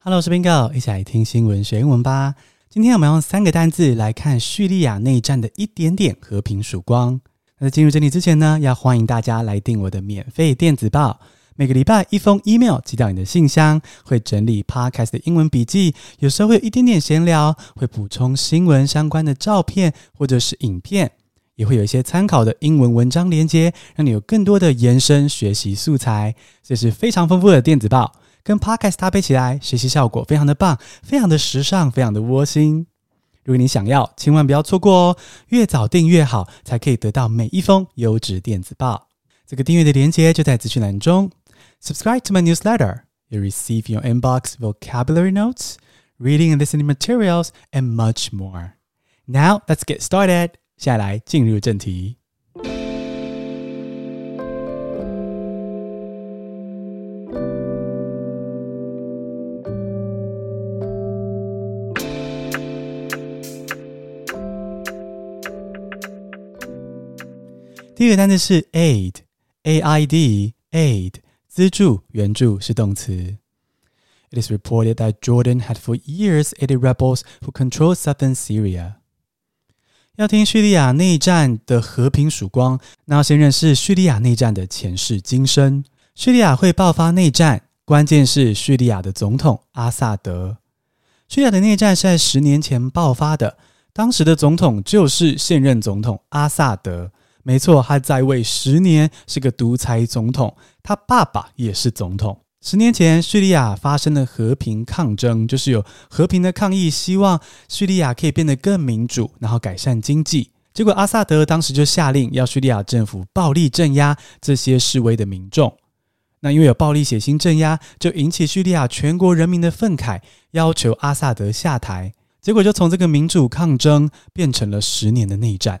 Hello，我是 Bingo，一起来听新闻学英文吧。今天我们用三个单字来看叙利亚内战的一点点和平曙光。那在进入这里之前呢，要欢迎大家来订我的免费电子报，每个礼拜一封 email 寄到你的信箱，会整理 podcast 的英文笔记，有时候会有一点点闲聊，会补充新闻相关的照片或者是影片，也会有一些参考的英文文章连接，让你有更多的延伸学习素材。这是非常丰富的电子报。跟 Podcast 搭配起来，学习效果非常的棒，非常的时尚，非常的窝心。如果你想要，千万不要错过哦，越早订越好，才可以得到每一封优质电子报。这个订阅的链接就在资讯栏中。Subscribe to my newsletter. You'll receive your inbox vocabulary notes, reading and listening materials, and much more. Now let's get started. 下来进入正题。 第一个单词是 aid，A-I-D，aid，资助、援助是动词。It is reported that Jordan had for years aided rebels who controlled southern Syria。要听叙利亚内战的和平曙光，那要先认识叙利亚内战的前世今生。叙利亚会爆发内战，关键是叙利亚的总统阿萨德。叙利亚的内战是在十年前爆发的，当时的总统就是现任总统阿萨德。没错，他在位十年，是个独裁总统。他爸爸也是总统。十年前，叙利亚发生了和平抗争，就是有和平的抗议，希望叙利亚可以变得更民主，然后改善经济。结果，阿萨德当时就下令要叙利亚政府暴力镇压这些示威的民众。那因为有暴力血腥镇压，就引起叙利亚全国人民的愤慨，要求阿萨德下台。结果，就从这个民主抗争变成了十年的内战。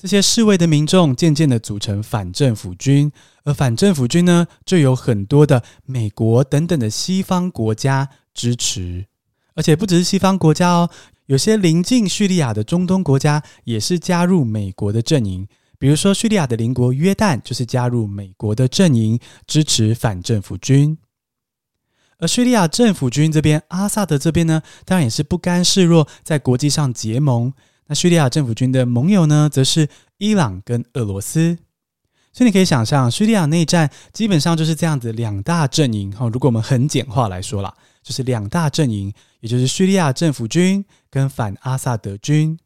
这些示威的民众渐渐的组成反政府军，而反政府军呢，就有很多的美国等等的西方国家支持，而且不只是西方国家哦，有些邻近叙利亚的中东国家也是加入美国的阵营，比如说叙利亚的邻国约旦就是加入美国的阵营，支持反政府军。而叙利亚政府军这边，阿萨德这边呢，当然也是不甘示弱，在国际上结盟。那叙利亚政府军的盟友呢，则是伊朗跟俄罗斯。所以你可以想象，叙利亚内战基本上就是这样子两大阵营。哈，如果我们很简化来说啦，就是两大阵营，也就是叙利亚政府军跟反阿萨德军。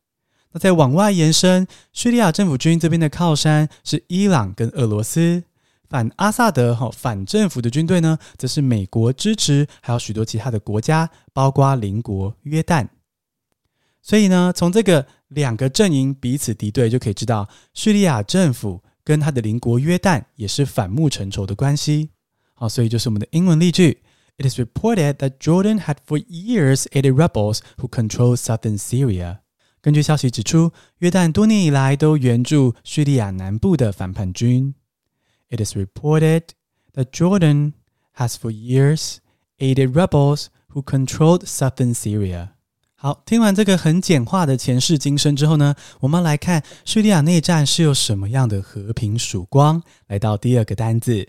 那再往外延伸，叙利亚政府军这边的靠山是伊朗跟俄罗斯，反阿萨德哈反政府的军队呢，则是美国支持，还有许多其他的国家，包括邻国约旦。所以呢，从这个两个阵营彼此敌对，就可以知道叙利亚政府跟他的邻国约旦也是反目成仇的关系。好，所以就是我们的英文例句：It is reported that Jordan had for years aided rebels who control southern Syria。根据消息指出，约旦多年以来都援助叙利亚南部的反叛军。It is reported that Jordan has for years aided rebels who controlled southern Syria。 好，听完这个很简化的前世今生之后呢，我们来看叙利亚内战是有什么样的和平曙光。来到第二个单字，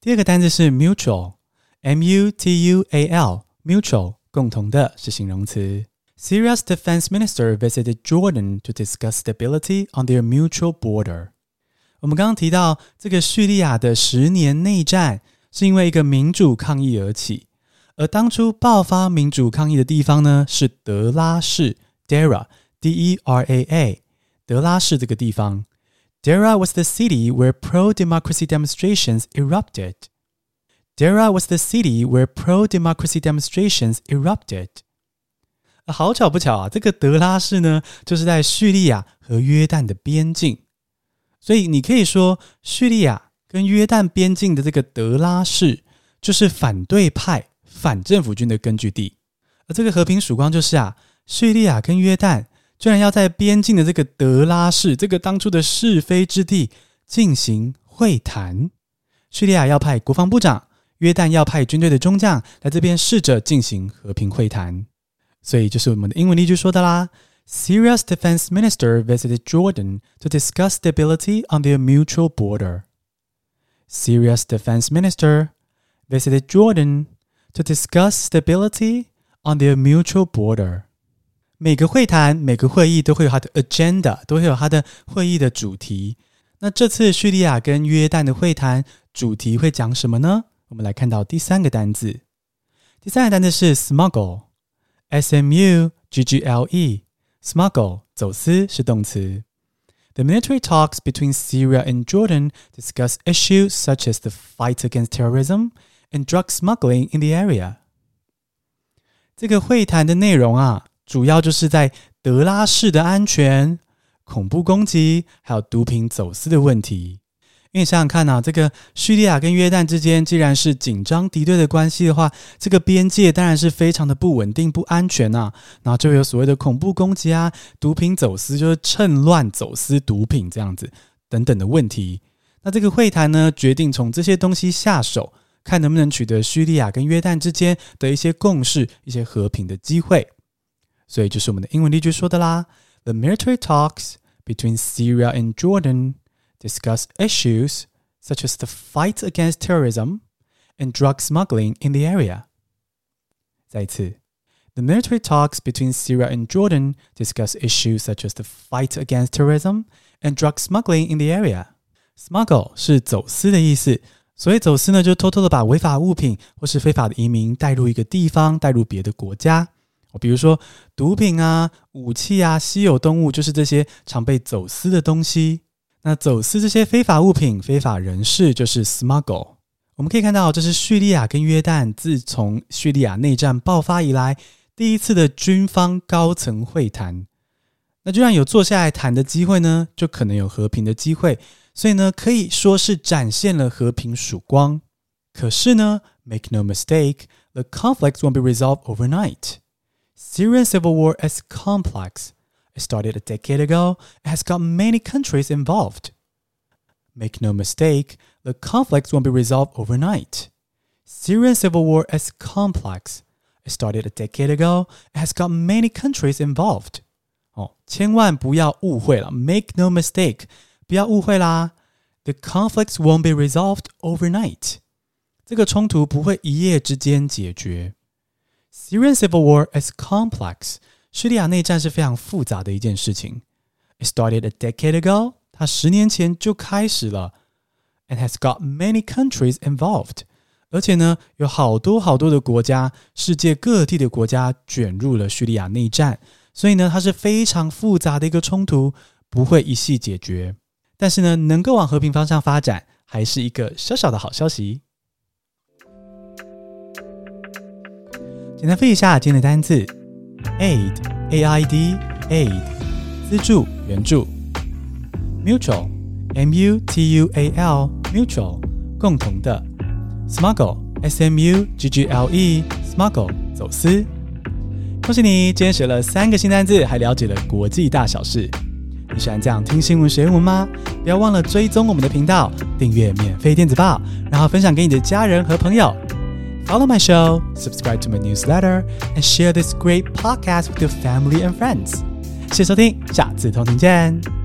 第二个单字是 mutual，M-U-T-U-A-L，mutual，共同的是形容词。Syria's defense minister visited Jordan to discuss stability on their mutual border。我们刚刚提到这个叙利亚的十年内战是因为一个民主抗议而起。而当初爆发民主抗议的地方呢，是德拉市 （Dera，D-E-R-A-A）。德拉市这个地方，Dera was the city where pro-democracy demonstrations erupted. Dera was the city where pro-democracy demonstrations erupted. 好巧不巧啊，这个德拉市呢，就是在叙利亚和约旦的边境，所以你可以说，叙利亚跟约旦边境的这个德拉市，就是反对派。反政府军的根据地，而这个和平曙光就是啊，叙利亚跟约旦居然要在边境的这个德拉市，这个当初的是非之地进行会谈。叙利亚要派国防部长，约旦要派军队的中将来这边试着进行和平会谈。所以就是我们的英文例句说的啦。Syria's defense minister visited Jordan to discuss stability on their mutual border. Syria's defense minister visited Jordan to discuss stability on their mutual border. 每个会谈、每个会议都会有它的 agenda，都会有它的会议的主题。那这次叙利亚跟约旦的会谈主题会讲什么呢？我们来看到第三个单字。第三个单字是 smuggle，s m u g g l e，smuggle 走私是动词。The military talks between Syria and Jordan discuss issues such as the fight against terrorism and drug smuggling in the area。这个会谈的内容啊，主要就是在德拉市的安全。恐怖攻击，还有毒品走私的问题。因为想想看呐、啊，这个叙利亚跟约旦之间既然是紧张敌对的关系的话，这个边界当然是非常的不稳定、不安全呐、啊。然后就有所谓的恐怖攻击啊、毒品走私，就是趁乱走私毒品这样子等等的问题。那这个会谈呢，决定从这些东西下手，看能不能取得叙利亚跟约旦之间的一些共识、一些和平的机会。所以就是我们的英文例句说的啦。The military talks between Syria and Jordan discuss issues such as the fight against terrorism and drug smuggling in the area. 再一次，The military talks between Syria and Jordan discuss issues such as the fight against terrorism and drug smuggling in the area. Smuggle 是走私的意思， 所以走私呢，就偷偷的把违法物品或是非法的移民带入一个地方，带入别的国家。比如说毒品啊、武器啊、稀有动物，就是这些常被走私的东西。那走私这些非法物品、非法人士，就是 smuggle。我们可以看到，这是叙利亚跟约旦自从叙利亚内战爆发以来第一次的军方高层会谈。那既然有坐下来谈的机会呢，就可能有和平的机会。所以呢，可以说是展现了和平曙光。可是呢，make no mistake，the conflicts won't be resolved overnight。Syrian civil war is complex. It started a decade ago and has got many countries involved. Make no mistake, the conflicts won't be resolved overnight. Syrian civil war is complex. It started a decade ago and has got many countries involved. 哦，千万不要误会了，Make no mistake，不要误会啦。The conflicts won't be resolved overnight. 这个冲突不会一夜之间解决。Syrian civil war is complex. 叙利亚内战是非常复杂的一件事情。It started a decade ago. 它十年前就开始了，and has got many countries involved. 而且呢，有好多好多的国家，世界各地的国家卷入了叙利亚内战。 所以呢，它是非常复杂的一个冲突，不会一夕解决。但是呢，能够往和平方向发展，还是一个小小的好消息。简单复习一下今天的单词：aid，a i d，aid，资助、援助；mutual，m u t u a l，mutual，共同的；smuggle，s m u g g l e，smuggle，走私。恭喜你，今天学了三个新单词，还了解了国际大小事。你喜欢这样听新闻学英文吗？不要忘了追踪我们的频道，订阅免费电子报，然后分享给你的家人和朋友。Follow my show, subscribe to my newsletter, and share this great podcast with your family and friends. 谢谢收听，下次同听见。